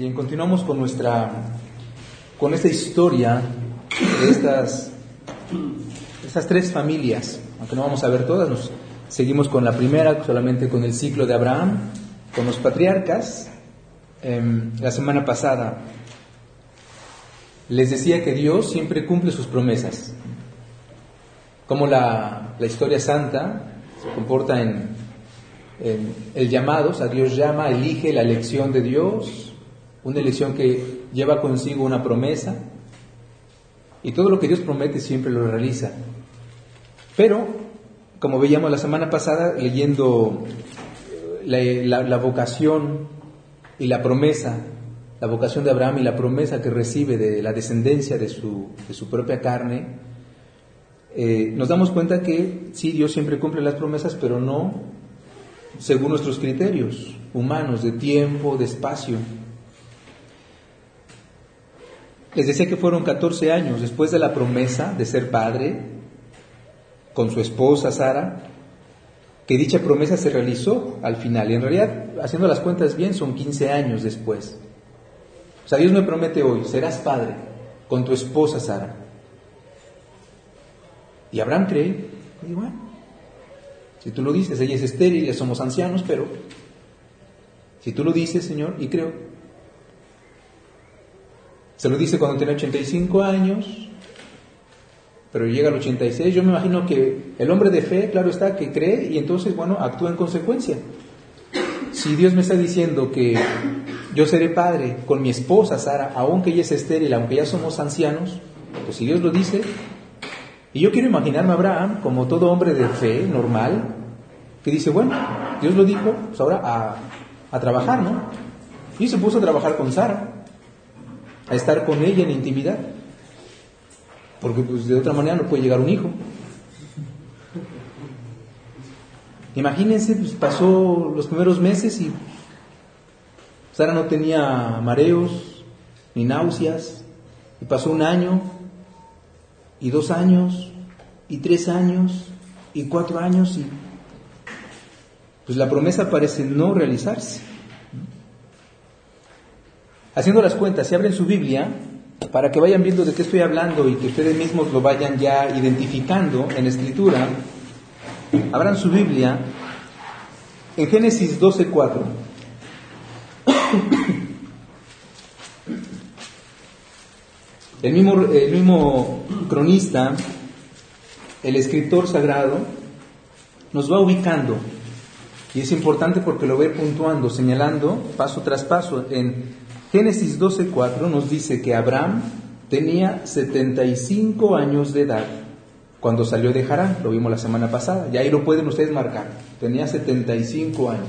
Bien, continuamos con nuestra con esta historia de estas, estas tres familias, aunque no vamos a ver todas, nos seguimos con la primera, solamente con el ciclo de Abraham, con los patriarcas. Em, la semana pasada les decía que Dios siempre cumple sus promesas, como la, la historia santa se comporta en, en el llamado, o sea, Dios llama, elige la elección de Dios, una elección que lleva consigo una promesa y todo lo que Dios promete siempre lo realiza. Pero, como veíamos la semana pasada, leyendo la, vocación y la promesa, la vocación de Abraham y la promesa que recibe de la descendencia de su, de su propia carne, eh, nos damos cuenta que sí, Dios siempre cumple las promesas, pero no según nuestros criterios humanos de tiempo, de espacio. Les decía que fueron 14 años después de la promesa de ser padre con su esposa Sara, que dicha promesa se realizó al final. Y en realidad, haciendo las cuentas bien, son 15 años después. O sea, Dios me promete hoy, serás padre con tu esposa Sara. Y Abraham cree, y bueno, si tú lo dices, ella es estéril, ya somos ancianos, pero si tú lo dices, Señor, y creo, se lo dice cuando tiene 85 años, pero llega al 86. Yo me imagino que el hombre de fe, claro está, que cree y entonces, bueno, actúa en consecuencia. Si Dios me está diciendo que yo seré padre con mi esposa Sara, aunque ella es estéril, aunque ya somos ancianos, pues si Dios lo dice, y yo quiero imaginarme a Abraham como todo hombre de fe normal, que dice, bueno, Dios lo dijo, pues ahora a trabajar, ¿no? Y se puso a trabajar con Sara a estar con ella en intimidad. Porque pues de otra manera no puede llegar un hijo. Imagínense, pues pasó los primeros meses y Sara no tenía mareos ni náuseas. Y pasó un año, y dos años, y tres años, y cuatro años, y pues la promesa parece no realizarse. Haciendo las cuentas, si abren su Biblia, para que vayan viendo de qué estoy hablando y que ustedes mismos lo vayan ya identificando en la escritura, abran su Biblia en Génesis 12:4. El mismo, el mismo cronista, el escritor sagrado, nos va ubicando. Y es importante porque lo ve puntuando, señalando paso tras paso en Génesis 12:4 nos dice que Abraham tenía 75 años de edad cuando salió de Harán, lo vimos la semana pasada, y ahí lo pueden ustedes marcar, tenía 75 años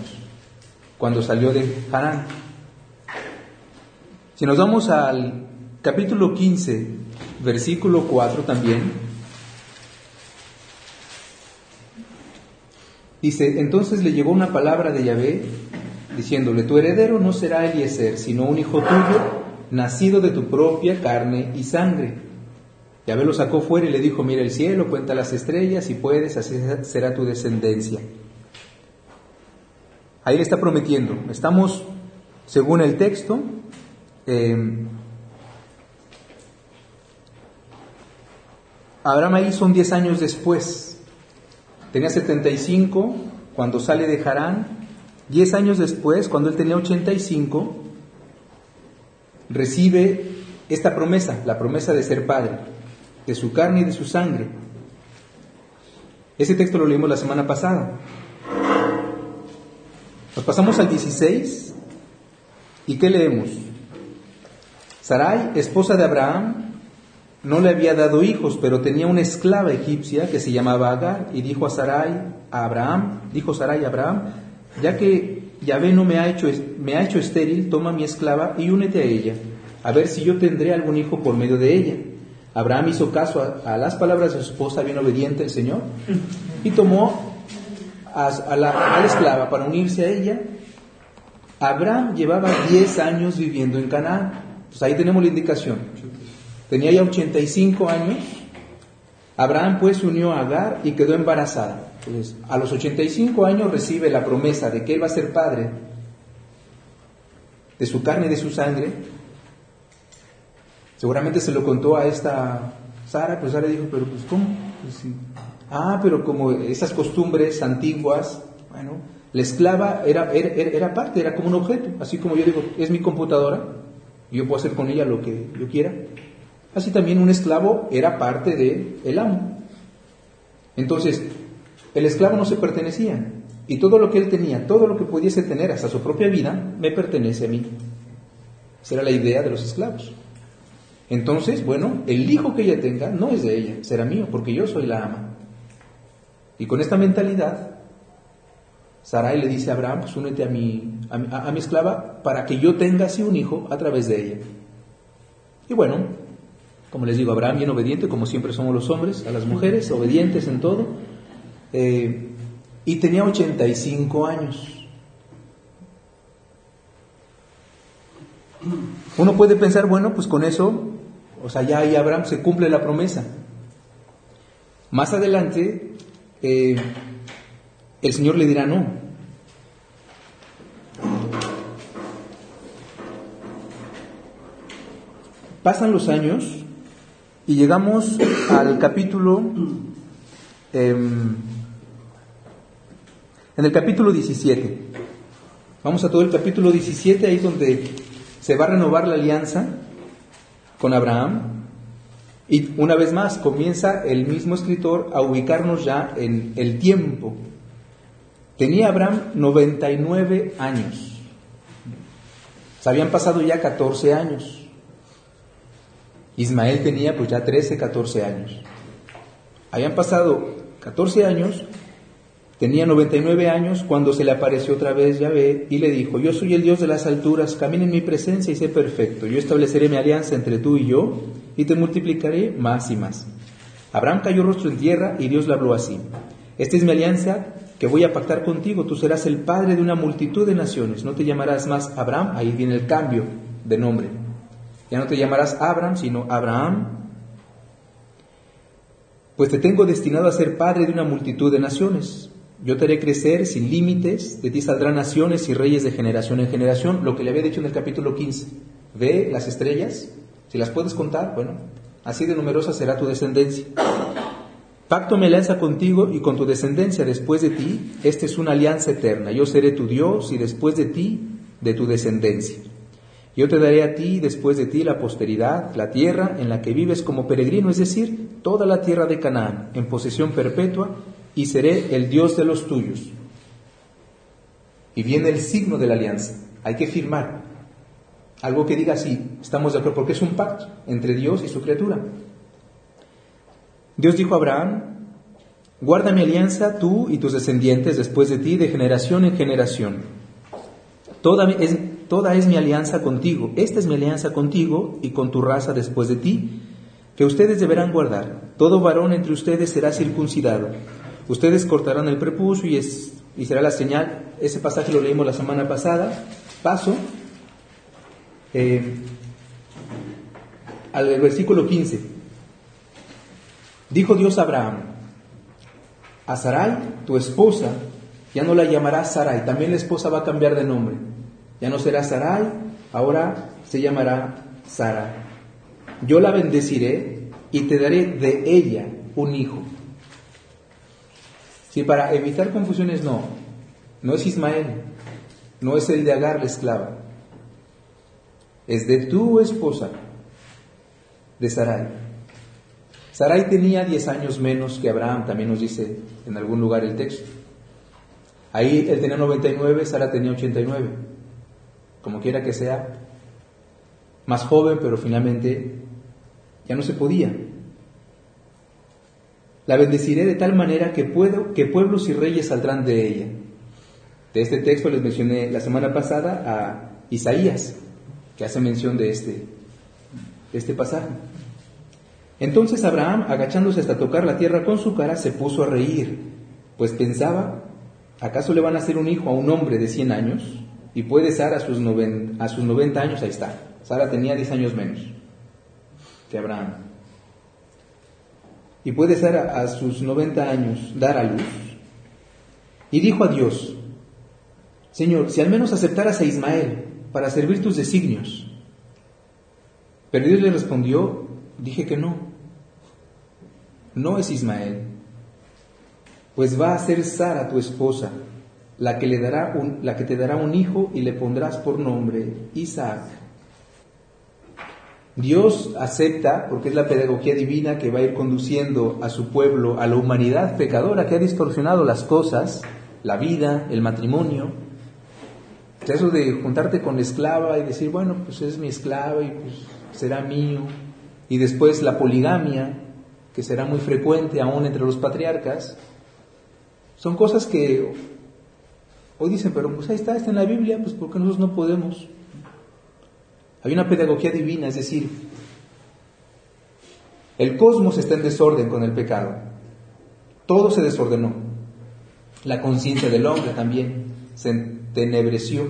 cuando salió de Harán. Si nos vamos al capítulo 15, versículo 4 también, dice, entonces le llegó una palabra de Yahvé diciéndole, tu heredero no será Eliezer, sino un hijo tuyo, nacido de tu propia carne y sangre. Yahvé lo sacó fuera y le dijo, mira el cielo, cuenta las estrellas, y puedes, así será tu descendencia. Ahí le está prometiendo. Estamos, según el texto, eh, Abraham ahí son 10 años después. Tenía 75 cuando sale de Harán Diez años después, cuando él tenía 85, recibe esta promesa, la promesa de ser padre, de su carne y de su sangre. Ese texto lo leímos la semana pasada. Nos pasamos al 16 y ¿qué leemos? Sarai, esposa de Abraham, no le había dado hijos, pero tenía una esclava egipcia que se llamaba Agar y dijo a Sarai, a Abraham, dijo Sarai a Abraham, ya que Yahvé no me ha hecho, me ha hecho estéril, toma mi esclava y únete a ella, a ver si yo tendré algún hijo por medio de ella. Abraham hizo caso a, las palabras de su esposa, bien obediente el Señor, y tomó a, la, esclava para unirse a ella. Abraham llevaba 10 años viviendo en Canaán. Pues ahí tenemos la indicación. Tenía ya 85 años. Abraham pues se unió a Agar y quedó embarazada. Entonces, a los 85 años recibe la promesa de que él va a ser padre de su carne y de su sangre. Seguramente se lo contó a esta Sara, pues Sara dijo, pero pues ¿cómo? Pues, ah, pero como esas costumbres antiguas, bueno, la esclava era, era, era, parte, era como un objeto, así como yo digo, es mi computadora, yo puedo hacer con ella lo que yo quiera. Así también un esclavo era parte del el amo. Entonces, el esclavo no se pertenecía, y todo lo que él tenía, todo lo que pudiese tener hasta su propia vida, me pertenece a mí. Esa era la idea de los esclavos. Entonces, bueno, el hijo que ella tenga no es de ella, será mío, porque yo soy la ama. Y con esta mentalidad, Sarai le dice a Abraham, pues únete a mi, a, mi esclava para que yo tenga así un hijo a través de ella. Y bueno, como les digo, Abraham bien obediente, como siempre somos los hombres, a las mujeres, obedientes en todo. Eh, y tenía 85 años. Uno puede pensar, bueno, pues con eso, o sea, ya ahí Abraham se cumple la promesa. Más adelante, eh, el Señor le dirá no. Pasan los años y llegamos al capítulo em, en el capítulo 17. Vamos a todo el capítulo 17, ahí donde se va a renovar la alianza con Abraham. Y una vez más comienza el mismo escritor a ubicarnos ya en el tiempo. Tenía Abraham 99 años. Se habían pasado ya 14 años. Ismael tenía pues ya 13, 14 años. Habían pasado 14 años Tenía 99 años cuando se le apareció otra vez Yahvé y le dijo, yo soy el Dios de las alturas, camina en mi presencia y sé perfecto. Yo estableceré mi alianza entre tú y yo y te multiplicaré más y más. Abraham cayó rostro en tierra y Dios le habló así. Esta es mi alianza que voy a pactar contigo. Tú serás el padre de una multitud de naciones. No te llamarás más Abraham, ahí viene el cambio de nombre. Ya no te llamarás Abraham, sino Abraham. Pues te tengo destinado a ser padre de una multitud de naciones. Yo te haré crecer sin límites, de ti saldrán naciones y reyes de generación en generación, lo que le había dicho en el capítulo 15. Ve las estrellas, si las puedes contar, bueno, así de numerosa será tu descendencia. Pacto me alianza contigo y con tu descendencia después de ti, esta es una alianza eterna. Yo seré tu Dios y después de ti, de tu descendencia. Yo te daré a ti después de ti la posteridad, la tierra en la que vives como peregrino, es decir, toda la tierra de Canaán, en posesión perpetua, y seré el Dios de los tuyos. Y viene el signo de la alianza. Hay que firmar. Algo que diga así, estamos de acuerdo, porque es un pacto entre Dios y su criatura. Dios dijo a Abraham, guarda mi alianza tú y tus descendientes después de ti de generación en generación. Toda es, toda es mi alianza contigo. Esta es mi alianza contigo y con tu raza después de ti, que ustedes deberán guardar. Todo varón entre ustedes será circuncidado Ustedes cortarán el prepucio y, es, y será la señal. Ese pasaje lo leímos la semana pasada. Paso eh, al versículo 15. Dijo Dios a Abraham, a Sarai, tu esposa, ya no la llamarás Sarai, también la esposa va a cambiar de nombre. Ya no será Sarai, ahora se llamará Sara. Yo la bendeciré y te daré de ella un hijo. Si para evitar confusiones no, no es Ismael, no es el de Agar la esclava, es de tu esposa, de Sarai. Sarai tenía 10 años menos que Abraham, también nos dice en algún lugar el texto. Ahí él tenía 99, Sara tenía 89. Como quiera que sea, más joven, pero finalmente ya no se podía. La bendeciré de tal manera que, puedo, que pueblos y reyes saldrán de ella. De este texto les mencioné la semana pasada a Isaías, que hace mención de este, de este pasaje. Entonces Abraham, agachándose hasta tocar la tierra con su cara, se puso a reír, pues pensaba, ¿acaso le van a hacer un hijo a un hombre de 100 años? Y puede Sara a sus, sus 90 años, ahí está. Sara tenía 10 años menos que Abraham y puede ser a, sus 90 años dar a luz. Y dijo a Dios, Señor, si al menos aceptaras a Ismael, para servir tus designios. Pero Dios le respondió, dije que no. No es Ismael, pues va a ser Sara tu esposa, la que, le dará la que te dará un hijo y le pondrás por nombre Isaac. Dios acepta, porque es la pedagogía divina que va a ir conduciendo a su pueblo, a la humanidad pecadora que ha distorsionado las cosas, la vida, el matrimonio. Eso de juntarte con la esclava y decir, bueno, pues es mi esclava y pues será mío. Y después la poligamia, que será muy frecuente aún entre los patriarcas. Son cosas que hoy dicen, pero pues ahí está, está en la Biblia, pues porque nosotros no podemos. Hay una pedagogía divina, es decir, el cosmos está en desorden con el pecado. Todo se desordenó. La conciencia del hombre también se entenebreció.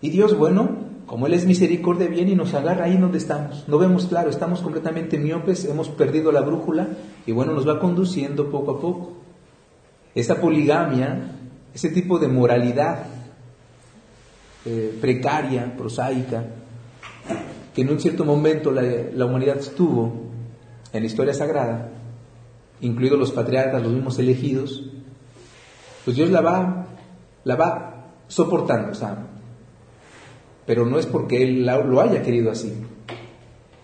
Y Dios, bueno, como Él es misericordia, viene y nos agarra ahí donde estamos. No vemos claro, estamos completamente miopes, hemos perdido la brújula y bueno, nos va conduciendo poco a poco. Esa poligamia, ese tipo de moralidad eh, precaria, prosaica, que en un cierto momento la, humanidad estuvo en la historia sagrada, incluidos los patriarcas, los mismos elegidos, pues Dios la va, la va soportando, pero no es porque Él lo haya querido así.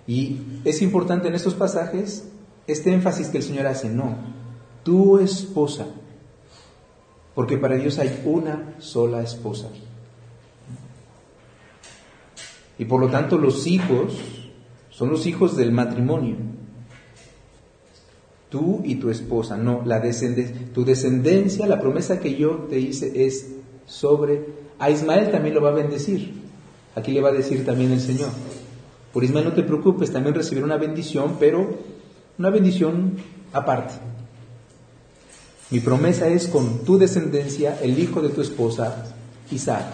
Y es importante en estos pasajes este énfasis que el Señor hace, no, tu esposa, porque para Dios hay una sola esposa. Y por lo tanto los hijos son los hijos del matrimonio. Tú y tu esposa, no, la descendencia, tu descendencia, la promesa que yo te hice es sobre, a Ismael también lo va a bendecir. Aquí le va a decir también el Señor. Por Ismael no te preocupes, también recibirá una bendición, pero una bendición aparte. Mi promesa es con tu descendencia, el hijo de tu esposa, Isaac.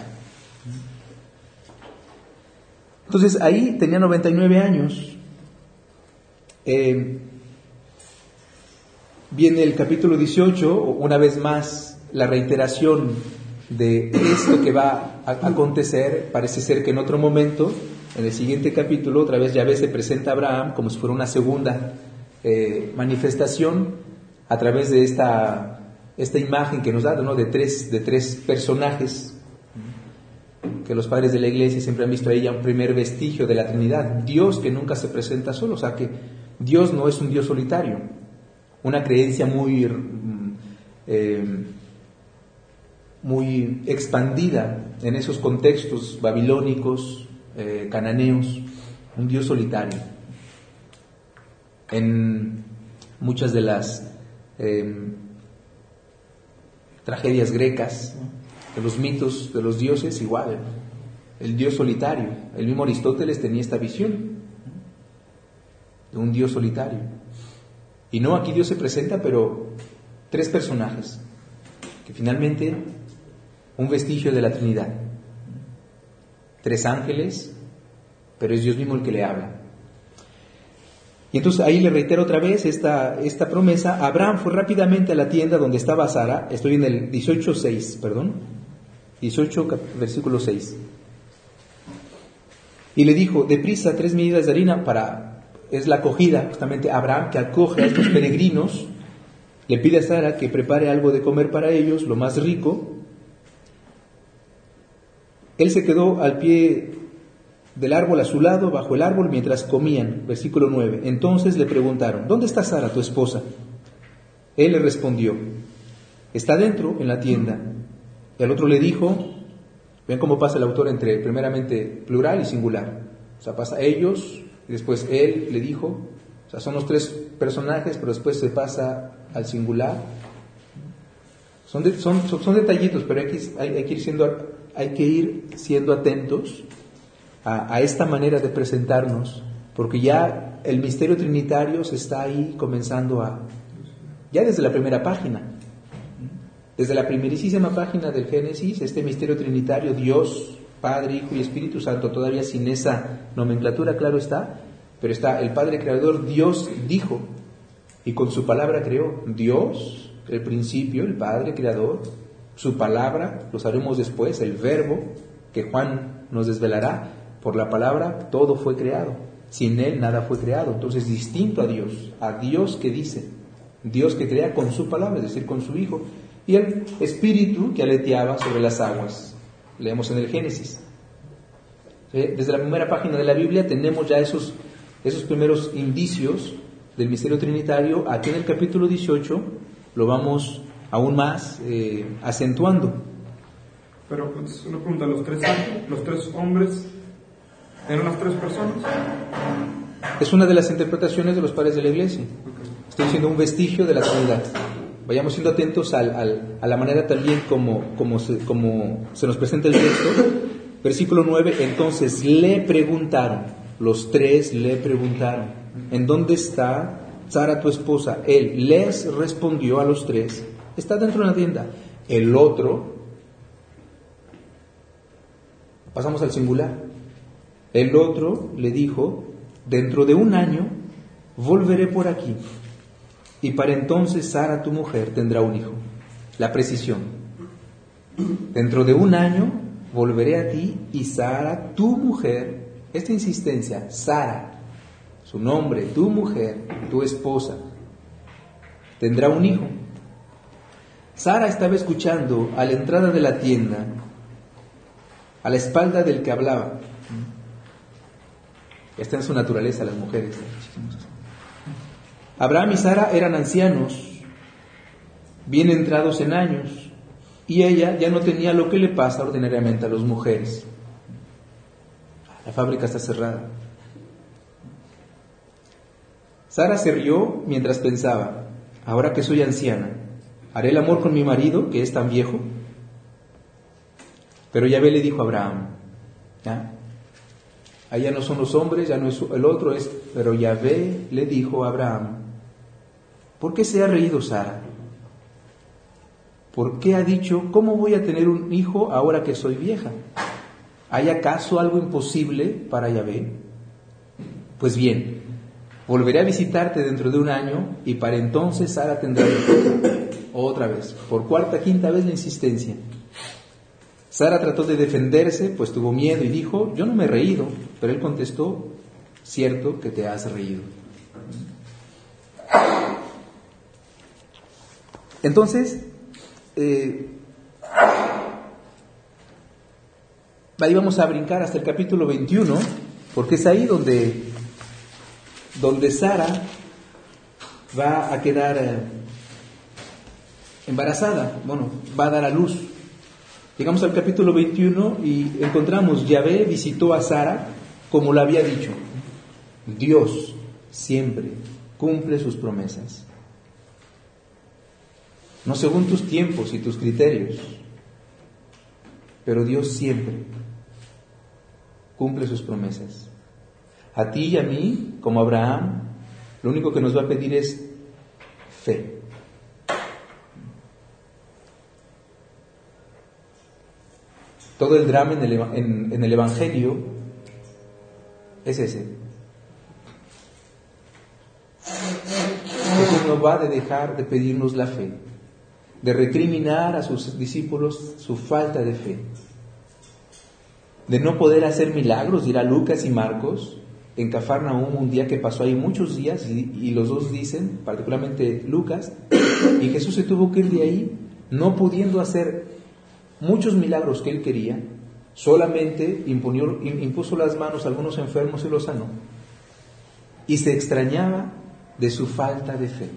Entonces ahí tenía 99 años. Eh, viene el capítulo 18, una vez más la reiteración de esto que va a acontecer. Parece ser que en otro momento, en el siguiente capítulo, otra vez Yahvé se presenta a Abraham como si fuera una segunda eh, manifestación a través de esta, esta imagen que nos da de, tres, de tres personajes que los padres de la iglesia siempre han visto ahí ya un primer vestigio de la Trinidad, Dios que nunca se presenta solo, o sea que Dios no es un Dios solitario, una creencia muy, mm, eh, muy expandida en esos contextos babilónicos, eh, cananeos, un Dios solitario. En muchas de las eh, tragedias grecas, de los mitos de los dioses, igual el Dios solitario. El mismo Aristóteles tenía esta visión de un Dios solitario. Y no, aquí Dios se presenta, pero tres personajes, que finalmente un vestigio de la Trinidad. Tres ángeles, pero es Dios mismo el que le habla. Y entonces ahí le reitero otra vez esta, esta promesa. Abraham fue rápidamente a la tienda donde estaba Sara, estoy en el 18.6, perdón, 18, versículo 6. Y le dijo, deprisa, tres medidas de harina para, es la acogida, justamente Abraham que acoge a estos peregrinos, le pide a Sara que prepare algo de comer para ellos, lo más rico. Él se quedó al pie del árbol a su lado, bajo el árbol, mientras comían. Versículo 9. Entonces le preguntaron, ¿dónde está Sara, tu esposa? Él le respondió, está dentro, en la tienda. Y al otro le dijo, Ven cómo pasa el autor entre primeramente plural y singular. O sea, pasa ellos y después él le dijo. O sea, son los tres personajes, pero después se pasa al singular. Son, son, son, detallitos, pero hay que, hay, que, ir siendo, hay que ir siendo atentos a, esta manera de presentarnos, porque ya el misterio trinitario se está ahí comenzando a, ya desde la primera página. Desde la primerísima página del Génesis, este misterio trinitario, Dios, Padre, Hijo y Espíritu Santo, todavía sin esa nomenclatura, claro está, pero está el Padre Creador, Dios dijo, y con su palabra creó. Dios, el principio, el Padre Creador, su palabra, lo sabemos después, el verbo, que Juan nos desvelará, por la palabra todo fue creado. Sin Él nada fue creado. Entonces, distinto a Dios, a Dios que dice, Dios que crea con su palabra, es decir, con su Hijo, y el Espíritu que aleteaba sobre las aguas. Leemos en el Génesis. Desde la primera página de la Biblia tenemos ya esos, esos primeros indicios del misterio trinitario. Aquí en el capítulo 18 lo vamos aún más eh, acentuando. Pero pues, una pregunta, ¿los tres, ¿los tres hombres eran las tres personas? Es una de las interpretaciones de los padres de la iglesia. Estoy diciendo un vestigio de la Trinidad. Vayamos siendo atentos al, al, a la manera también como, como, se, como se nos presenta el texto. Versículo 9, entonces le preguntaron, los tres le preguntaron, ¿en dónde está Sara tu esposa? Él les respondió a los tres, está dentro de la tienda. El otro, pasamos al singular, el otro le dijo, dentro de un año volveré por aquí y para entonces Sara tu mujer tendrá un hijo. La precisión. Dentro de un año volveré a ti y Sara tu mujer, esta insistencia, Sara, su nombre, tu mujer, tu esposa, tendrá un hijo. Sara estaba escuchando a la entrada de la tienda, a la espalda del que hablaba. Esta es su naturaleza, las mujeres. Abraham y Sara eran ancianos, bien entrados en años, y ella ya no tenía lo que le pasa ordinariamente a las mujeres. La fábrica está cerrada. Sara se rió mientras pensaba, ahora que soy anciana, ¿haré el amor con mi marido, que es tan viejo? Pero Yahvé le dijo a Abraham, ¿ya? Allá no son los hombres, ya no es el otro, es, pero Yahvé le dijo a Abraham, ¿por qué se ha reído Sara? ¿Por qué ha dicho, ¿cómo voy a tener un hijo ahora que soy vieja? ¿Hay acaso algo imposible para Yahvé? Pues bien, volveré a visitarte dentro de un año y para entonces Sara tendrá hijo. Otra vez, por cuarta, quinta vez la insistencia. Sara trató de defenderse, pues tuvo miedo y dijo, yo no me he reído, pero él contestó, cierto que te has reído. Entonces, eh, ahí vamos a brincar hasta el capítulo 21, porque es ahí donde, donde Sara va a quedar eh, embarazada, bueno, va a dar a luz. Llegamos al capítulo 21 y encontramos, Yahvé visitó a Sara como lo había dicho. Dios siempre cumple sus promesas. No según tus tiempos y tus criterios, pero Dios siempre cumple sus promesas. A ti y a mí, como Abraham, lo único que nos va a pedir es fe. Todo el drama en el, en, el Evangelio es ese. Jesús no va de dejar de pedirnos la fe, de recriminar a sus discípulos su falta de fe, de no poder hacer milagros, dirá Lucas y Marcos, en Cafarnaúm un día que pasó ahí muchos días y, y, los dos dicen, particularmente Lucas, y Jesús se tuvo que ir de ahí no pudiendo hacer muchos milagros que él quería, solamente impuso las manos a algunos enfermos y los sanó. Y se extrañaba de su falta de fe.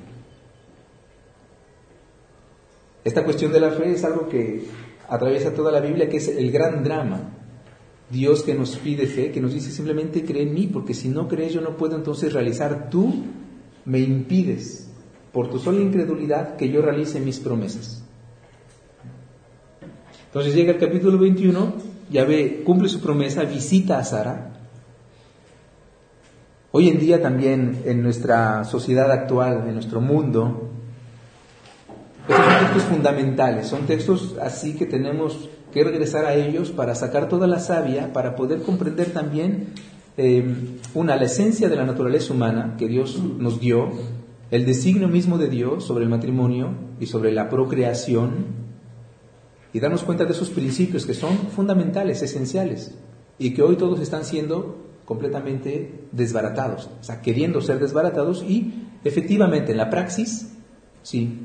Esta cuestión de la fe es algo que atraviesa toda la Biblia, que es el gran drama. Dios que nos pide fe, que nos dice simplemente cree en mí, porque si no crees yo no puedo entonces realizar, tú me impides por tu sola incredulidad que yo realice mis promesas. Entonces llega el capítulo 21, ve cumple su promesa, visita a Sara. Hoy en día también en nuestra sociedad actual, en nuestro mundo, estos son textos fundamentales, son textos así que tenemos que regresar a ellos para sacar toda la savia, para poder comprender también eh, una, la esencia de la naturaleza humana que Dios nos dio, el designio mismo de Dios sobre el matrimonio y sobre la procreación, y darnos cuenta de esos principios que son fundamentales, esenciales. y que hoy todos están siendo completamente desbaratados, o sea, queriendo ser desbaratados y efectivamente en la praxis, sí.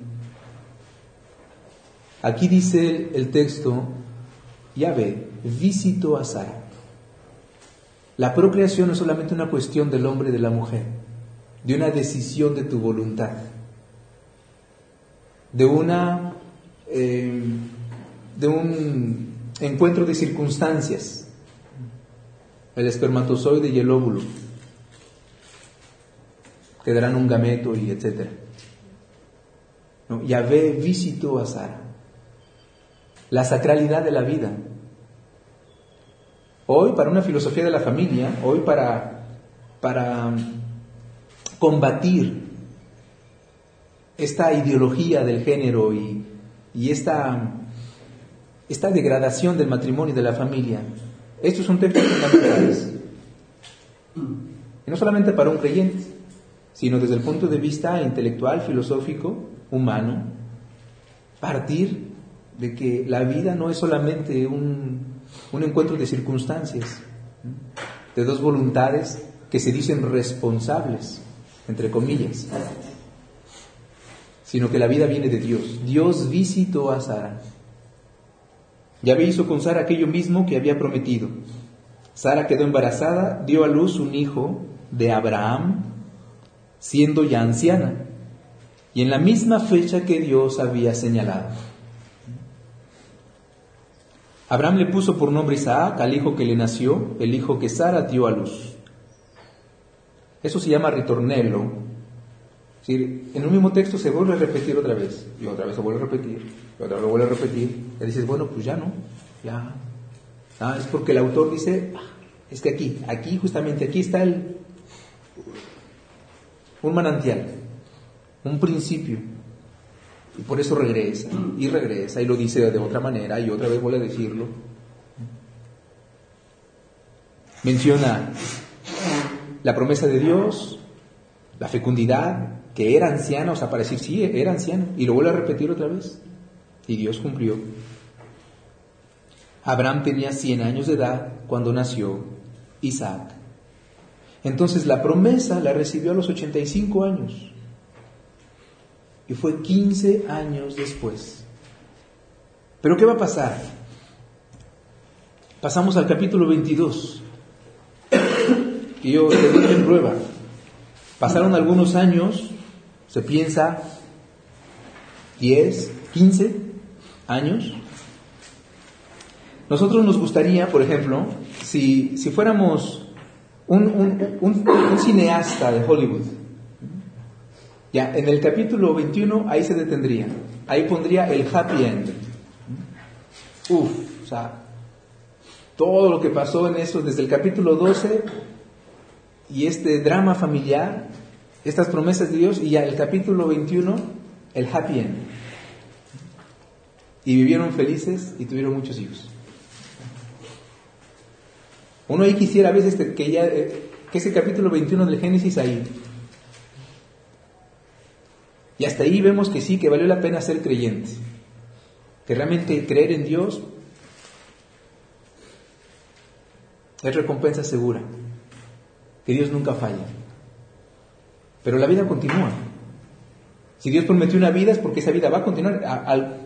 Aquí dice el texto, ya ve, visito a Sara. La procreación no es solamente una cuestión del hombre y de la mujer, de una decisión de tu voluntad, de una eh, de un encuentro de circunstancias, el espermatozoide y el óvulo, que darán un gameto y etcétera. ¿No? Yahvé visitó a Sara. La sacralidad de la vida. Hoy, para una filosofía de la familia, hoy para, para combatir esta ideología del género y, y esta, esta degradación del matrimonio y de la familia. Estos son temas fundamentales. Y no solamente para un creyente, sino desde el punto de vista intelectual, filosófico, humano, partir de que la vida no es solamente un, un encuentro de circunstancias, de dos voluntades que se dicen responsables, entre comillas sino que la vida viene de Dios. Dios visitó a Sara. Yahvé hizo con Sara aquello mismo que había prometido. Sara quedó embarazada, dio a luz un hijo de Abraham, siendo ya anciana, y en la misma fecha que Dios había señalado. Abraham le puso por nombre Isaac al hijo que le nació, el hijo que Sara dio a luz. Eso se llama ritornelo, en un mismo texto se vuelve a repetir otra vez, y otra vez se vuelve a repetir, vez se vuelve a repetir, y dices, bueno, pues ya no, ya. Ah, es porque el autor dice, ah, es que aquí, aquí justamente, aquí está el, un manantial, un principio, y por eso regresa, y regresa, y lo dice de otra manera, y otra vez vuelve a decirlo. Menciona la promesa de Dios, la fecundidad, que era anciano, o sea, para decir, sí, era anciano, y lo vuelve a repetir otra vez. Y Dios cumplió. Abraham tenía 100 años de edad cuando nació Isaac. Entonces la promesa la recibió a los 85 años. Y fue 15 años después. Pero ¿qué va a pasar? Pasamos al capítulo 22. Y yo te doy en prueba. Pasaron algunos años se piensa 10, 15 años. Nosotros nos gustaría, por ejemplo, si, si fuéramos un, un, un, cineasta de Hollywood, ya en el capítulo 21 ahí se detendría, ahí pondría el happy end. Uf, o sea, todo lo que pasó en eso desde el capítulo 12 y este drama familiar estas promesas de Dios y ya el capítulo 21, el happy end. Y vivieron felices y tuvieron muchos hijos. Uno ahí quisiera a veces que, ya, eh, que ese capítulo 21 del Génesis ahí. Y hasta ahí vemos que sí, que valió la pena ser creyente. Que realmente creer en Dios es recompensa segura. Que Dios nunca falla. Pero la vida continúa. Si Dios prometió una vida es porque esa vida va a continuar.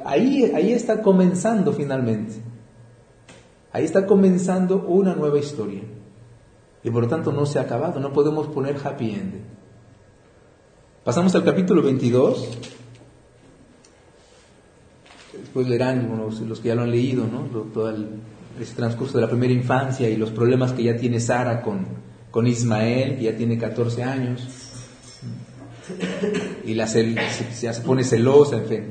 Ahí, ahí está comenzando finalmente. Ahí está comenzando una nueva historia. Y por lo tanto no se ha acabado. No podemos poner happy end. Pasamos al capítulo 22. Después leerán los, que ya lo han leído, ¿no? Todo el, ese transcurso de la primera infancia y los problemas que ya tiene Sara con, con Ismael, que ya tiene 14 años y la ya se pone celosa, en fin,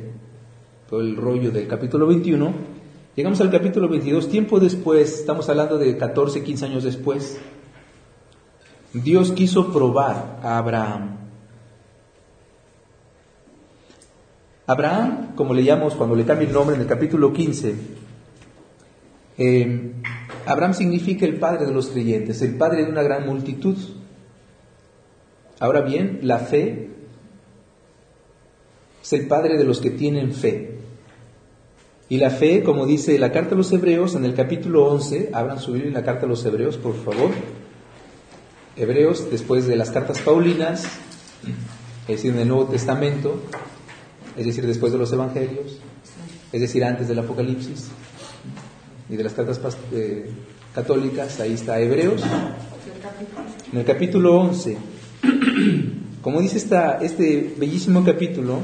todo el rollo del capítulo 21. Llegamos al capítulo 22, tiempo después, estamos hablando de 14, 15 años después, Dios quiso probar a Abraham. Abraham, como le llamamos cuando le cambia el nombre en el capítulo 15, eh, Abraham significa el padre de los creyentes, el padre de una gran multitud. Ahora bien, la fe es el padre de los que tienen fe. Y la fe, como dice la carta a los Hebreos en el capítulo 11, abran su Biblia en la carta a los Hebreos, por favor. Hebreos, después de las cartas Paulinas, es decir, en el Nuevo Testamento, es decir, después de los Evangelios, es decir, antes del Apocalipsis y de las cartas eh, católicas, ahí está Hebreos. En el capítulo 11, como dice esta, este bellísimo capítulo,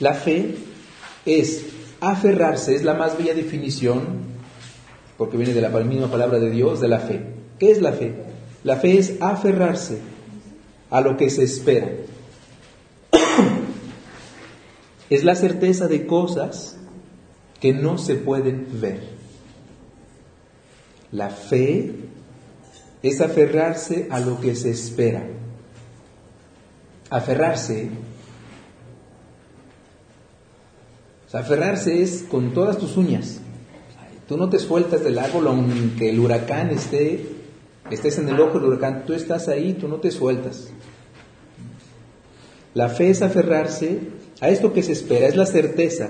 la fe es aferrarse, es la más bella definición, porque viene de la misma palabra de Dios, de la fe. ¿Qué es la fe? La fe es aferrarse a lo que se espera. es la certeza de cosas que no se pueden ver. La fe es aferrarse a lo que se espera. Aferrarse aferrarse es con todas tus uñas. Tú no te sueltas del árbol aunque el huracán esté, estés en el ojo del huracán, tú estás ahí, tú no te sueltas. La fe es aferrarse a esto que se espera, es la certeza,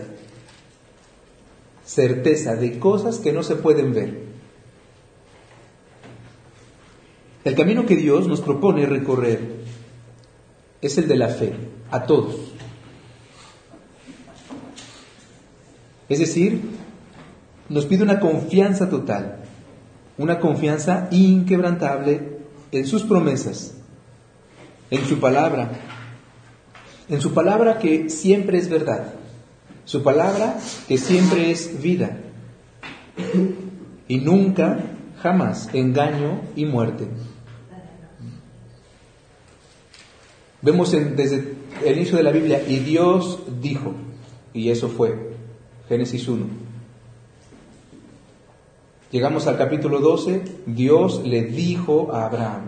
certeza de cosas que no se pueden ver. El camino que Dios nos propone recorrer es el de la fe, a todos. Es decir, nos pide una confianza total, una confianza inquebrantable en sus promesas, en su palabra, en su palabra que siempre es verdad, su palabra que siempre es vida y nunca, jamás engaño y muerte. Vemos desde el inicio de la Biblia, y Dios dijo, y eso fue, Génesis 1. Llegamos al capítulo 12, Dios le dijo a Abraham.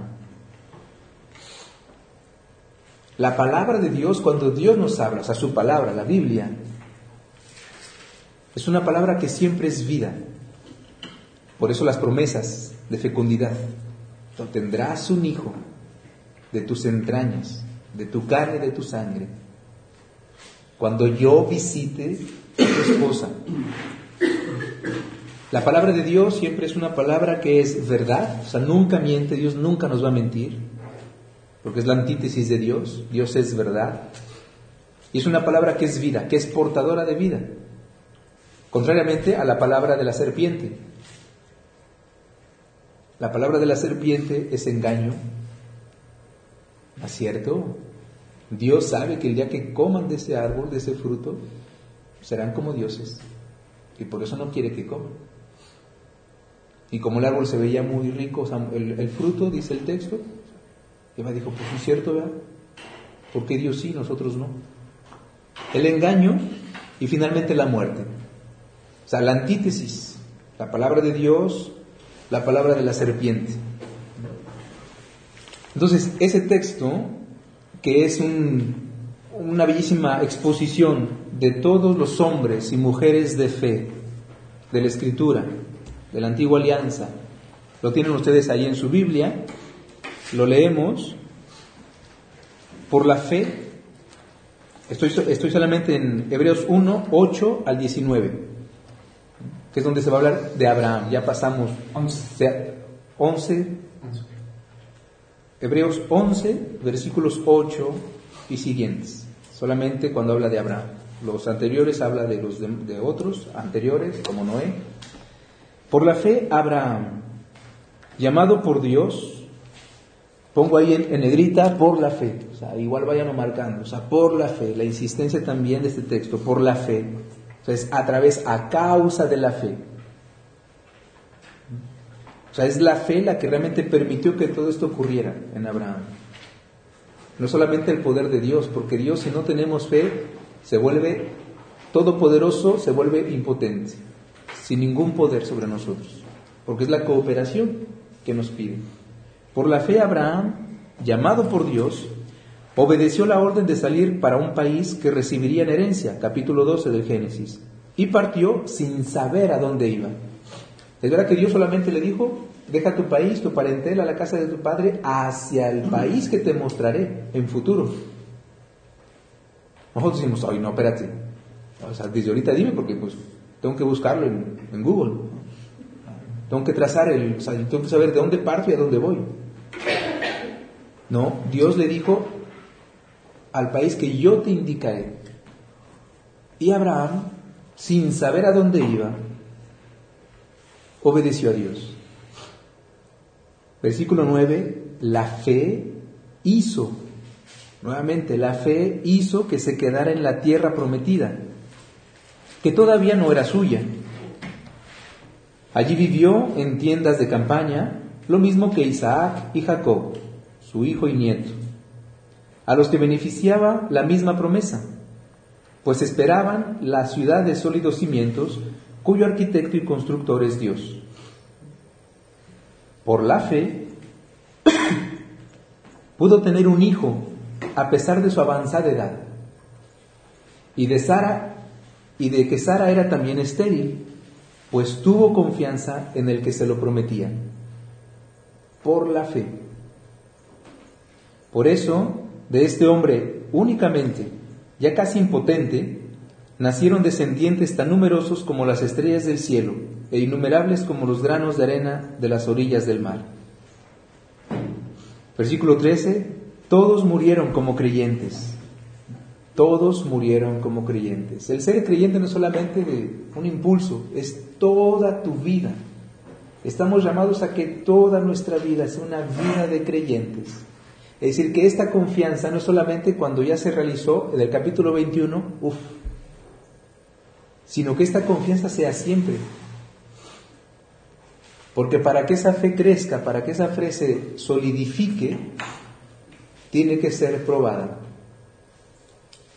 La palabra de Dios, cuando Dios nos habla, o sea, su palabra, la Biblia, es una palabra que siempre es vida. Por eso las promesas de fecundidad. tendrás un hijo de tus entrañas, de tu carne y de tu sangre. Cuando yo visite tu esposa. La palabra de Dios siempre es una palabra que es verdad, o sea, nunca miente, Dios nunca nos va a mentir, porque es la antítesis de Dios, Dios es verdad. Y es una palabra que es vida, que es portadora de vida, contrariamente a la palabra de la serpiente. La palabra de la serpiente es engaño, ¿no es cierto? Dios sabe que el día que coman de ese árbol, de ese fruto, serán como dioses. Y por eso no quiere que coman. Y como el árbol se veía muy rico, el, fruto, dice el texto, Eva dijo, pues es cierto, ¿verdad? ¿Por qué Dios sí, nosotros no? El engaño y finalmente la muerte. O sea, la antítesis, la palabra de Dios, la palabra de la serpiente. Entonces, ese texto, que es una bellísima exposición de todos los hombres y mujeres de fe de la Escritura, de la antigua alianza. Lo tienen ustedes ahí en su Biblia, lo leemos. Por la fe, estoy, estoy solamente en Hebreos 1, 8 al 19, que es donde se va a hablar de Abraham. Ya pasamos 11, 11 Hebreos 11, versículos 8 y siguientes, solamente cuando habla de Abraham. Los anteriores habla de los de, otros anteriores, como Noé. Por la fe, Abraham, llamado por Dios, pongo ahí en, negrita, por la fe. O sea, igual vayan marcando. O sea, por la fe. La insistencia también de este texto, por la fe. O sea, es a través, a causa de la fe. O sea, es la fe la que realmente permitió que todo esto ocurriera en Abraham. No solamente el poder de Dios, porque Dios, si no tenemos fe, se vuelve todopoderoso, se vuelve impotente, sin ningún poder sobre nosotros, porque es la cooperación que nos pide. Por la fe Abraham, llamado por Dios, obedeció la orden de salir para un país que recibiría en herencia, capítulo 12 del Génesis, y partió sin saber a dónde iba. Es verdad que Dios solamente le dijo, deja tu país, tu parentela, la casa de tu padre, hacia el país que te mostraré en futuro. Nosotros decimos, ay, no, espérate. O sea, desde ahorita dime porque pues tengo que buscarlo en, Google. Tengo que trazar el, o sea, tengo que saber de dónde parto y a dónde voy. No, Dios le dijo al país que yo te indicaré. Y Abraham, sin saber a dónde iba, obedeció a Dios. Versículo 9, la fe hizo, nuevamente, la fe hizo que se quedara en la tierra prometida, que todavía no era suya. Allí vivió en tiendas de campaña, lo mismo que Isaac y Jacob, su hijo y nieto, a los que beneficiaba la misma promesa, pues esperaban la ciudad de sólidos cimientos, cuyo arquitecto y constructor es Dios. Por la fe, pudo tener un hijo a pesar de su avanzada edad, y de Sara, y de que Sara era también estéril, pues tuvo confianza en el que se lo prometía. Por la fe. Por eso, de este hombre únicamente, ya casi impotente, nacieron descendientes tan numerosos como las estrellas del cielo e innumerables como los granos de arena de las orillas del mar. Versículo 13, todos murieron como creyentes. Todos murieron como creyentes. El ser creyente no es solamente de un impulso, es toda tu vida. Estamos llamados a que toda nuestra vida sea una vida de creyentes. Es decir, que esta confianza no solamente cuando ya se realizó en el capítulo 21, uff, sino que esta confianza sea siempre. Porque para que esa fe crezca, para que esa fe se solidifique, tiene que ser probada.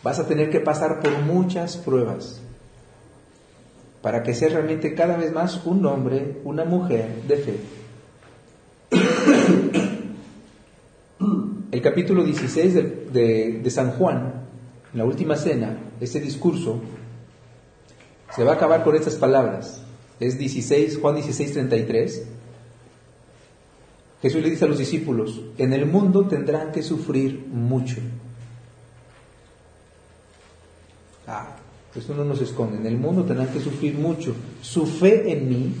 Vas a tener que pasar por muchas pruebas para que seas realmente cada vez más un hombre, una mujer de fe. El capítulo 16 de, San Juan, en la última cena, este discurso, se va a acabar con estas palabras. Es 16, Juan 16, 33. Jesús le dice a los discípulos, en el mundo tendrán que sufrir mucho. Ah, esto no nos esconde. En el mundo tendrán que sufrir mucho. Su fe en mí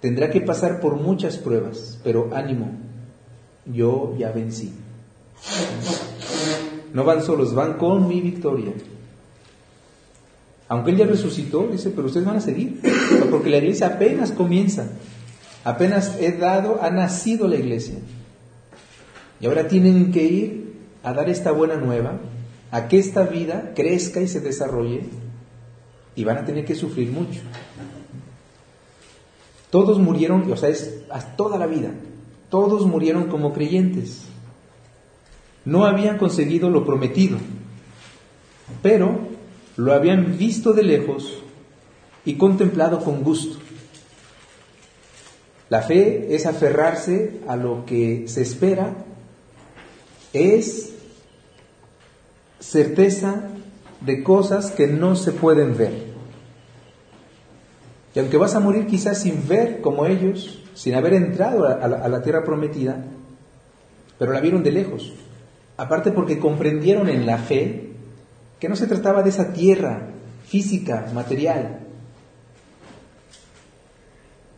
tendrá que pasar por muchas pruebas, pero ánimo, yo ya vencí. No van solos, van con mi victoria. Aunque Él ya resucitó, dice, pero ustedes van a seguir, porque la iglesia apenas comienza, apenas he dado, ha nacido la iglesia. Y ahora tienen que ir a dar esta buena nueva, a que esta vida crezca y se desarrolle, y van a tener que sufrir mucho. Todos murieron, o sea, es toda la vida, todos murieron como creyentes. No habían conseguido lo prometido, pero lo habían visto de lejos y contemplado con gusto. La fe es aferrarse a lo que se espera, es certeza de cosas que no se pueden ver. Y aunque vas a morir quizás sin ver como ellos, sin haber entrado a la, tierra prometida, pero la vieron de lejos. Aparte porque comprendieron en la fe que no se trataba de esa tierra física, material,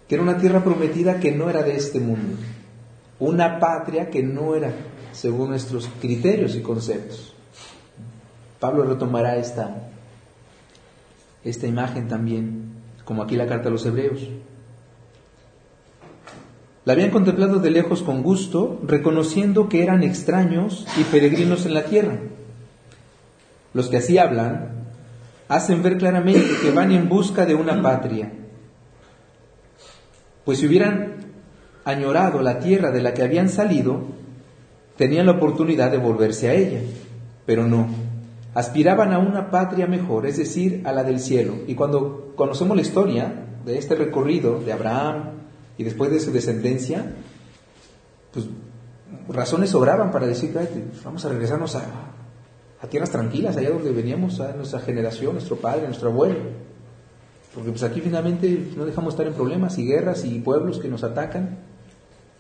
que era una tierra prometida que no era de este mundo, una patria que no era según nuestros criterios y conceptos. Pablo retomará esta, esta imagen también, como aquí la carta a los hebreos. La habían contemplado de lejos con gusto, reconociendo que eran extraños y peregrinos en la tierra los que así hablan, hacen ver claramente que van en busca de una patria. Pues si hubieran añorado la tierra de la que habían salido, tenían la oportunidad de volverse a ella, pero no. Aspiraban a una patria mejor, es decir, a la del cielo. Y cuando conocemos la historia de este recorrido de Abraham y después de su descendencia, pues razones sobraban para decir, vamos a regresarnos a, a tierras tranquilas, allá donde veníamos, a nuestra generación, nuestro padre, nuestro abuelo. Porque pues aquí finalmente no dejamos estar en problemas y guerras y pueblos que nos atacan.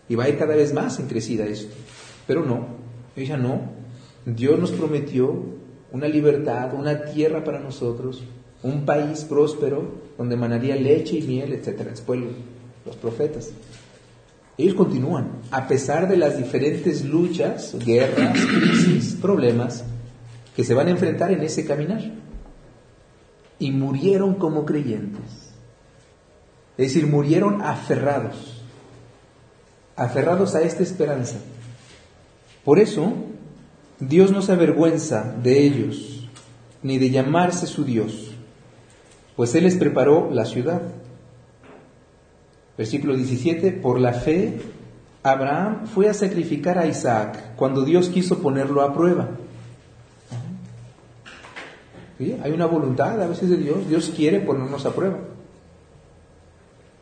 Y va a ir cada vez más en crecida esto. Pero no, ella no. Dios nos prometió una libertad, una tierra para nosotros, un país próspero donde manaría leche y miel, etc. Después los profetas. Ellos continúan, a pesar de las diferentes luchas, guerras, crisis, problemas que se van a enfrentar en ese caminar. Y murieron como creyentes. Es decir, murieron aferrados, aferrados a esta esperanza. Por eso, Dios no se avergüenza de ellos, ni de llamarse su Dios, pues Él les preparó la ciudad. Versículo 17, por la fe, Abraham fue a sacrificar a Isaac cuando Dios quiso ponerlo a prueba. Hay una voluntad a veces de Dios, Dios quiere ponernos a prueba.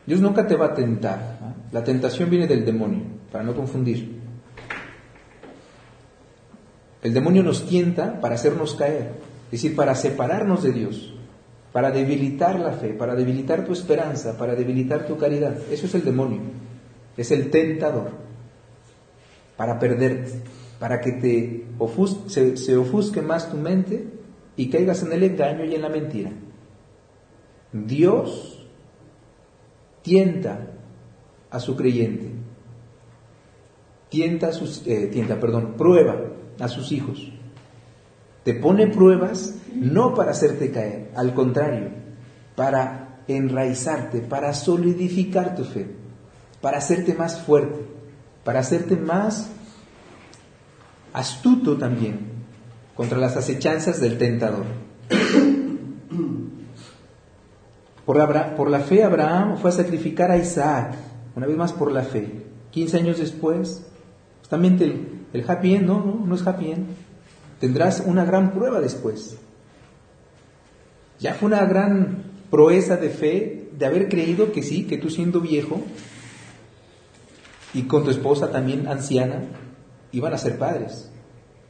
Dios nunca te va a tentar. La tentación viene del demonio, para no confundir. El demonio nos tienta para hacernos caer, es decir, para separarnos de Dios, para debilitar la fe, para debilitar tu esperanza, para debilitar tu caridad. Eso es el demonio, es el tentador, para perderte, para que te se ofusque más tu mente y caigas en el engaño y en la mentira. Dios tienta a su creyente, tienta, a sus, eh, tienta, perdón, prueba a sus hijos. Te pone pruebas no para hacerte caer, al contrario, para enraizarte, para solidificar tu fe, para hacerte más fuerte, para hacerte más astuto también contra las acechanzas del tentador. Por la, por la fe Abraham fue a sacrificar a Isaac, una vez más por la fe. 15 años después, justamente el, el happy end, no, no, no es happy end. Tendrás una gran prueba después. Ya fue una gran proeza de fe de haber creído que sí, que tú siendo viejo y con tu esposa también anciana, iban a ser padres.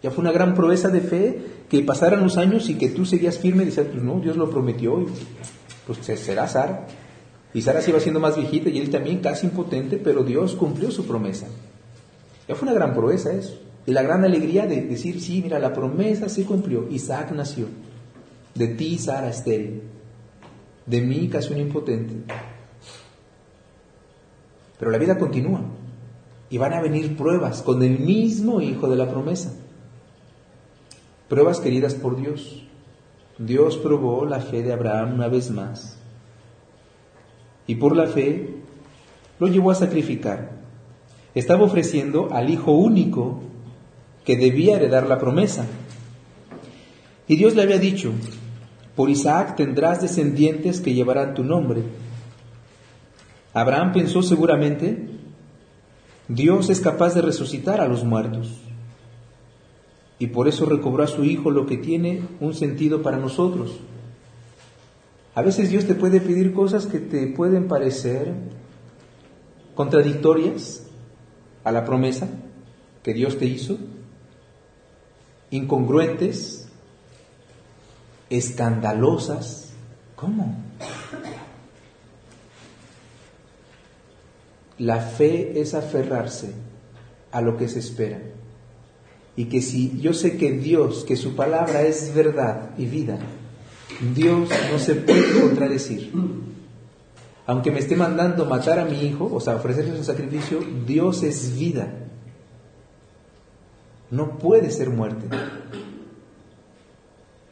Ya fue una gran proeza de fe que pasaran los años y que tú seguías firme y decías, pues no, Dios lo prometió y pues será Sara. Y Sara se iba siendo más viejita y él también casi impotente, pero Dios cumplió su promesa. Ya fue una gran proeza eso. Y la gran alegría de decir, sí, mira, la promesa se cumplió. Isaac nació. De ti, Sara, estéril. De mí, casi un impotente. Pero la vida continúa. Y van a venir pruebas con el mismo hijo de la promesa. Pruebas queridas por Dios. Dios probó la fe de Abraham una vez más. Y por la fe lo llevó a sacrificar. Estaba ofreciendo al hijo único que debía heredar la promesa. Y Dios le había dicho, por Isaac tendrás descendientes que llevarán tu nombre. Abraham pensó seguramente, Dios es capaz de resucitar a los muertos y por eso recobró a su Hijo lo que tiene un sentido para nosotros. A veces Dios te puede pedir cosas que te pueden parecer contradictorias a la promesa que Dios te hizo, incongruentes, escandalosas. ¿Cómo? La fe es aferrarse a lo que se espera y que si yo sé que Dios, que su palabra es verdad y vida, Dios no se puede contradecir. Aunque me esté mandando matar a mi hijo, o sea, ofrecerle un sacrificio, Dios es vida. No puede ser muerte.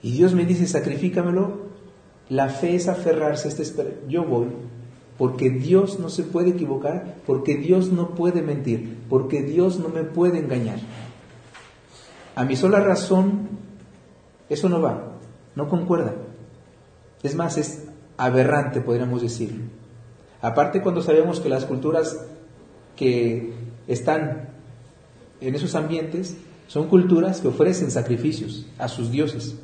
Y Dios me dice, sacrifícamelo. La fe es aferrarse a este Yo voy, porque Dios no se puede equivocar, porque Dios no puede mentir, porque Dios no me puede engañar. A mi sola razón, eso no va, no concuerda. Es más, es aberrante, podríamos decir. Aparte cuando sabemos que las culturas que están en esos ambientes son culturas que ofrecen sacrificios a sus dioses,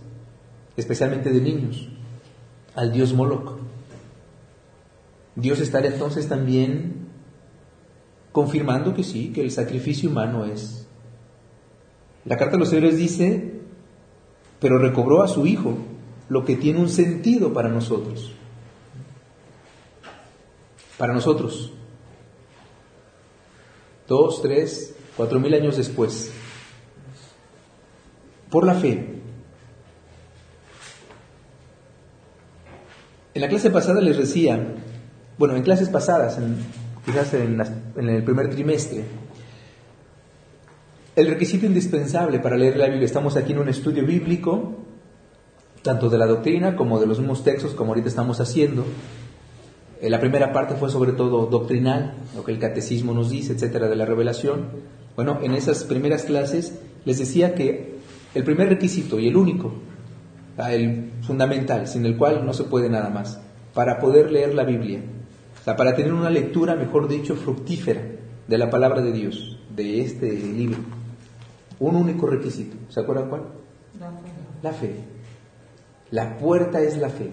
especialmente de niños, al dios Moloch. Dios estará entonces también confirmando que sí, que el sacrificio humano es la carta de los hebreos dice, pero recobró a su hijo, lo que tiene un sentido para nosotros. Para nosotros. Dos, tres, cuatro mil años después. Por la fe. En la clase pasada les decía, bueno, en clases pasadas, quizás en el primer trimestre, el requisito indispensable para leer la Biblia, estamos aquí en un estudio bíblico, tanto de la doctrina como de los mismos textos, como ahorita estamos haciendo. Eh, la primera parte fue sobre todo doctrinal, lo que el catecismo nos dice, etcétera, de la revelación. Bueno, en esas primeras clases les decía que el primer requisito y el único, el fundamental, sin el cual no se puede nada más, para poder leer la Biblia, para tener una lectura, mejor dicho, fructífera de la palabra de Dios, de este libro, un único requisito. ¿Se acuerdan cuál? La fe. La fe. La puerta es la fe.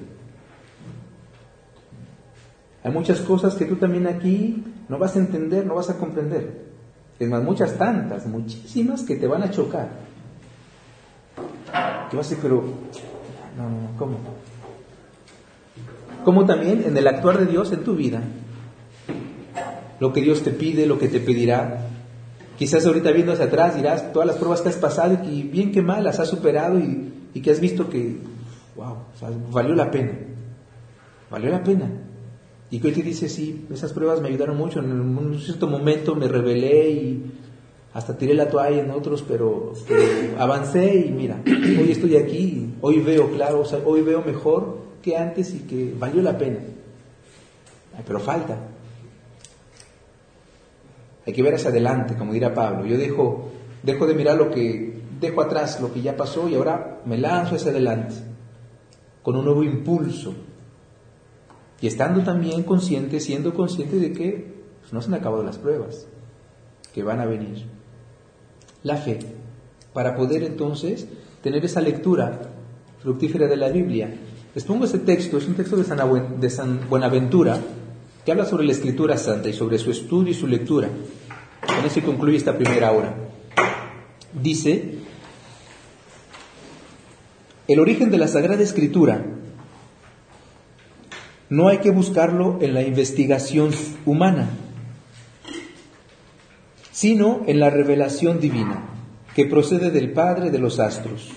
Hay muchas cosas que tú también aquí no vas a entender, no vas a comprender. Es más, muchas tantas, muchísimas que te van a chocar. Que vas a decir, pero, no, no, ¿cómo? Como también en el actuar de Dios en tu vida, lo que Dios te pide, lo que te pedirá, Quizás ahorita viendo hacia atrás dirás todas las pruebas que has pasado y bien que mal las has superado y, que has visto que, wow, valió la pena. Valió la pena. Y que hoy te dice, sí, esas pruebas me ayudaron mucho. En un cierto momento me rebelé y hasta tiré la toalla en otros, pero, avancé y mira, hoy estoy aquí, hoy veo claro, hoy veo mejor que antes y que valió la pena. pero falta. Hay que ver hacia adelante, como dirá Pablo. Yo dejo, dejo de mirar lo que dejo atrás, lo que ya pasó y ahora me lanzo hacia adelante con un nuevo impulso. Y estando también consciente, siendo consciente de que pues, no se han acabado las pruebas, que van a venir. La fe, para poder entonces tener esa lectura fructífera de la Biblia. Les pongo ese texto, es un texto de San Buenaventura, que habla sobre la Escritura Santa y sobre su estudio y su lectura. Con eso concluye esta primera hora. Dice, el origen de la Sagrada Escritura no hay que buscarlo en la investigación humana, sino en la revelación divina, que procede del Padre de los astros,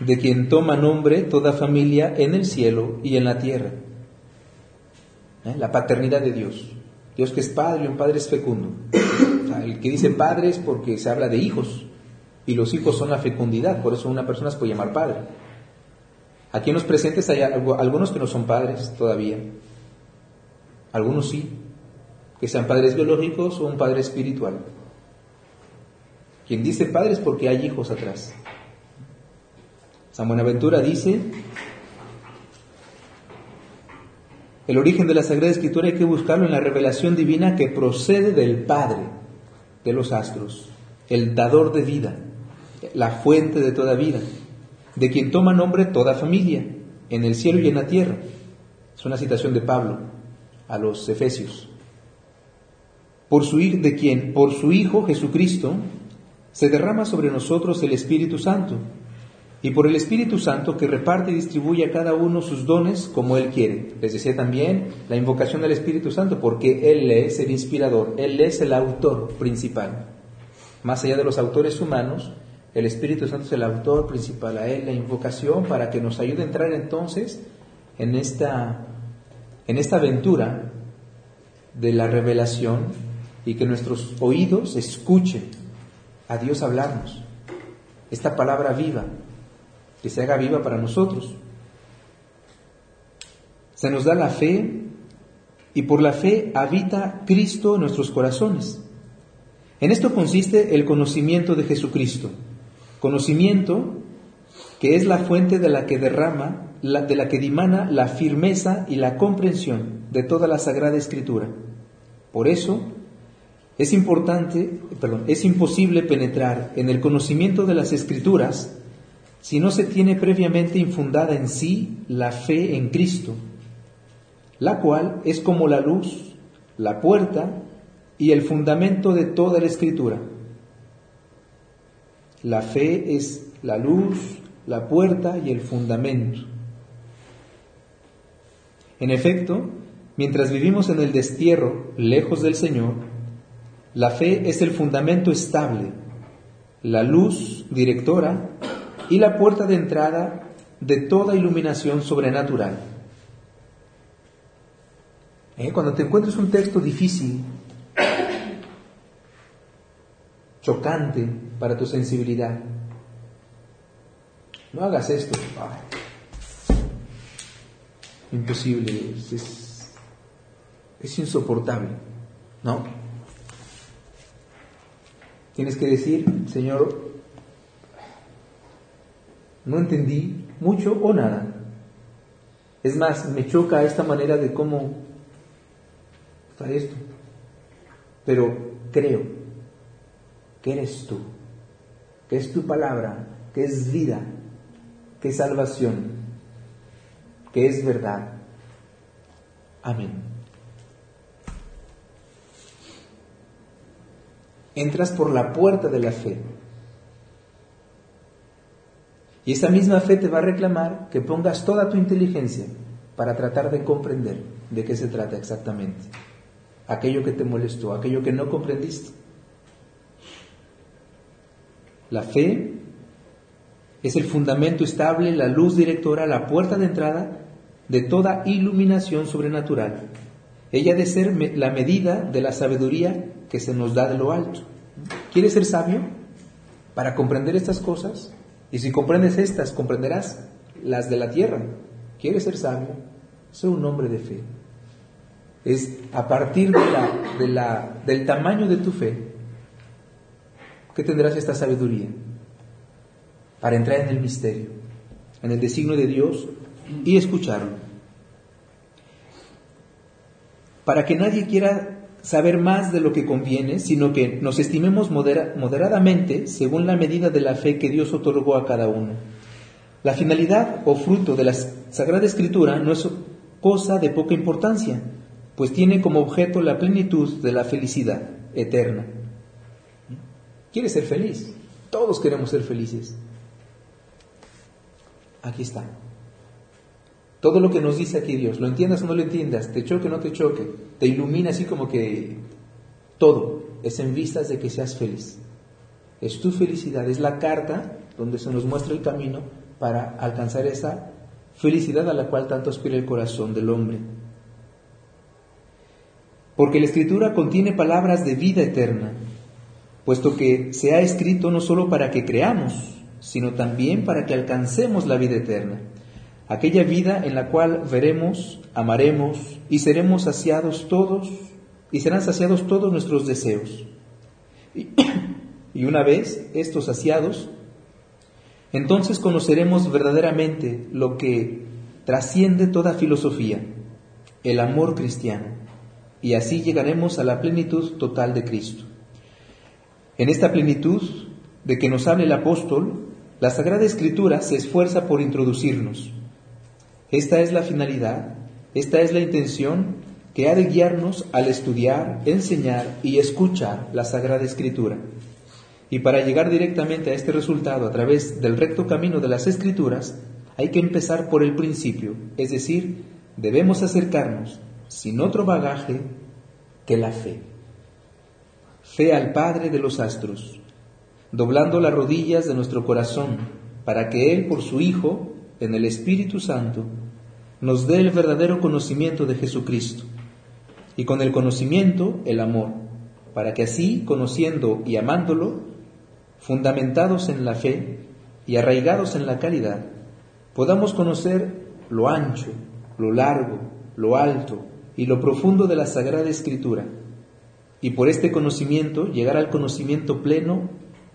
de quien toma nombre toda familia en el cielo y en la tierra ¿eh? la paternidad de Dios. Dios que es padre y un padre es fecundo. el que dice padre es porque se habla de hijos y los hijos son la fecundidad, por eso una persona se puede llamar padre. Aquí en los presentes hay algunos que no son padres todavía, algunos sí, que sean padres biológicos o un padre espiritual. Quien dice padre es porque hay hijos atrás. San Buenaventura dice El origen de la Sagrada Escritura hay que buscarlo en la revelación divina que procede del Padre de los astros, el dador de vida, la fuente de toda vida, de quien toma nombre toda familia, en el cielo y en la tierra. Es una citación de Pablo a los Efesios. Por su, de quien, por su Hijo Jesucristo, se derrama sobre nosotros el Espíritu Santo y por el Espíritu Santo que reparte y distribuye a cada uno sus dones como Él quiere. Les decía también la invocación del Espíritu Santo, porque Él es el inspirador, Él es el autor principal. Más allá de los autores humanos, el Espíritu Santo es el autor principal, a Él la invocación para que nos ayude a entrar entonces en esta, en esta aventura de la revelación y que nuestros oídos escuchen a Dios hablarnos, esta palabra viva que se haga viva para nosotros. Se nos da la fe y por la fe habita Cristo en nuestros corazones. En esto consiste el conocimiento de Jesucristo, conocimiento que es la fuente de la que derrama, de la que dimana la firmeza y la comprensión de toda la Sagrada Escritura. Por eso es importante, perdón, es imposible penetrar en el conocimiento de las Escrituras si no se tiene previamente infundada en sí la fe en Cristo, la cual es como la luz, la puerta y el fundamento de toda la escritura. La fe es la luz, la puerta y el fundamento. En efecto, mientras vivimos en el destierro, lejos del Señor, la fe es el fundamento estable, la luz directora y la puerta de entrada de toda iluminación sobrenatural. ¿Eh? Cuando te encuentres un texto difícil, chocante para tu sensibilidad, no hagas esto. imposible, es, es insoportable. No. Tienes que decir, Señor, no entendí mucho o nada. Es más, me choca esta manera de cómo está esto. Pero creo que eres tú, que es tu palabra, que es vida, que es salvación, que es verdad. Amén. Entras por la puerta de la fe. Y esa misma fe te va a reclamar que pongas toda tu inteligencia para tratar de comprender de qué se trata exactamente. Aquello que te molestó, aquello que no comprendiste. La fe es el fundamento estable, la luz directora, la puerta de entrada de toda iluminación sobrenatural. Ella ha de ser la medida de la sabiduría que se nos da de lo alto. ¿Quieres ser sabio? Para comprender estas cosas, y si comprendes estas, comprenderás las de la tierra. ¿Quieres ser sabio? Sé un hombre de fe. Es a partir de la, de la, del tamaño de tu fe que tendrás esta sabiduría para entrar en el misterio, en el designio de Dios y escucharlo. Para que nadie quiera saber más de lo que conviene, sino que nos estimemos moderadamente según la medida de la fe que Dios otorgó a cada uno. La finalidad o fruto de la Sagrada Escritura no es cosa de poca importancia, pues tiene como objeto la plenitud de la felicidad eterna. ¿Quieres ser feliz? Todos queremos ser felices. Aquí está. Todo lo que nos dice aquí Dios, lo entiendas o no lo entiendas, te choque o no te choque, te ilumina así como que todo es en vistas de que seas feliz. Es tu felicidad, es la carta donde se nos muestra el camino para alcanzar esa felicidad a la cual tanto aspira el corazón del hombre. Porque la escritura contiene palabras de vida eterna, puesto que se ha escrito no solo para que creamos, sino también para que alcancemos la vida eterna, aquella vida en la cual veremos, amaremos y seremos saciados todos, y serán saciados todos nuestros deseos. Y, una vez estos saciados, entonces conoceremos verdaderamente lo que trasciende toda filosofía, el amor cristiano, y así llegaremos a la plenitud total de Cristo. En esta plenitud de que nos habla el apóstol, la Sagrada Escritura se esfuerza por introducirnos. Esta es la finalidad, esta es la intención que ha de guiarnos al estudiar, enseñar y escuchar la Sagrada Escritura. Y para llegar directamente a este resultado a través del recto camino de las Escrituras, hay que empezar por el principio, es decir, debemos acercarnos sin otro bagaje que la fe. Fe al Padre de los astros, doblando las rodillas de nuestro corazón, para que Él, por su Hijo, en el Espíritu Santo, nos dé el verdadero conocimiento de Jesucristo, y con el conocimiento el amor, para que así, conociendo y amándolo, fundamentados en la fe y arraigados en la caridad, podamos conocer lo ancho, lo largo, lo alto y lo profundo de la Sagrada Escritura, y por este conocimiento llegar al conocimiento pleno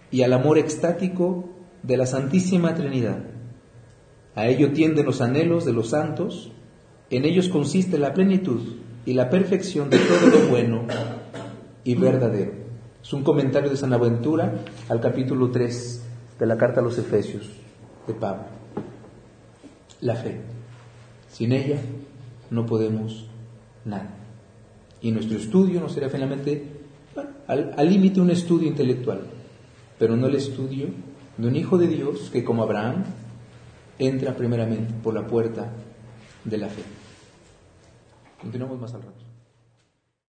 y al amor extático de la Santísima Trinidad. A ello tienden los anhelos de los santos, en ellos consiste la plenitud y la perfección de todo lo bueno y verdadero. Es un comentario de San Aventura al capítulo 3 de la carta a los Efesios de Pablo. La fe. Sin ella no podemos nada. Y nuestro estudio no será finalmente, al límite, un estudio intelectual pero no el estudio de un hijo de Dios que como Abraham entra primeramente por la puerta de la fe. Continuamos más al rato.